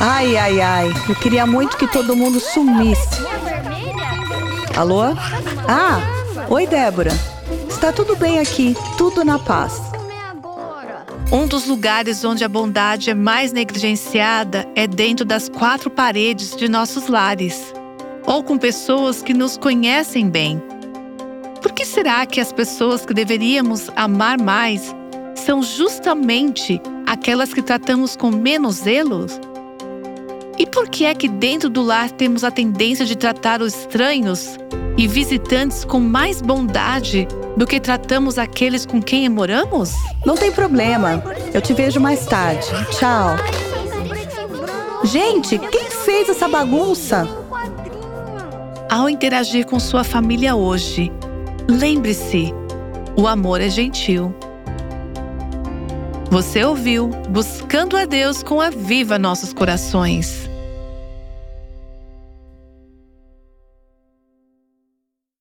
Ai, ai, ai. Eu queria muito que todo mundo sumisse. Alô? Ah, oi, Débora. Está tudo bem aqui, tudo na paz. Um dos lugares onde a bondade é mais negligenciada é dentro das quatro paredes de nossos lares, ou com pessoas que nos conhecem bem. Por que será que as pessoas que deveríamos amar mais são justamente aquelas que tratamos com menos zelo? Por que é que dentro do lar temos a tendência de tratar os estranhos e visitantes com mais bondade do que tratamos aqueles com quem moramos? Não tem problema. Eu te vejo mais tarde. Tchau. Gente, quem fez essa bagunça? Ao interagir com sua família hoje, lembre-se: o amor é gentil. Você ouviu Buscando a Deus com a Viva Nossos Corações.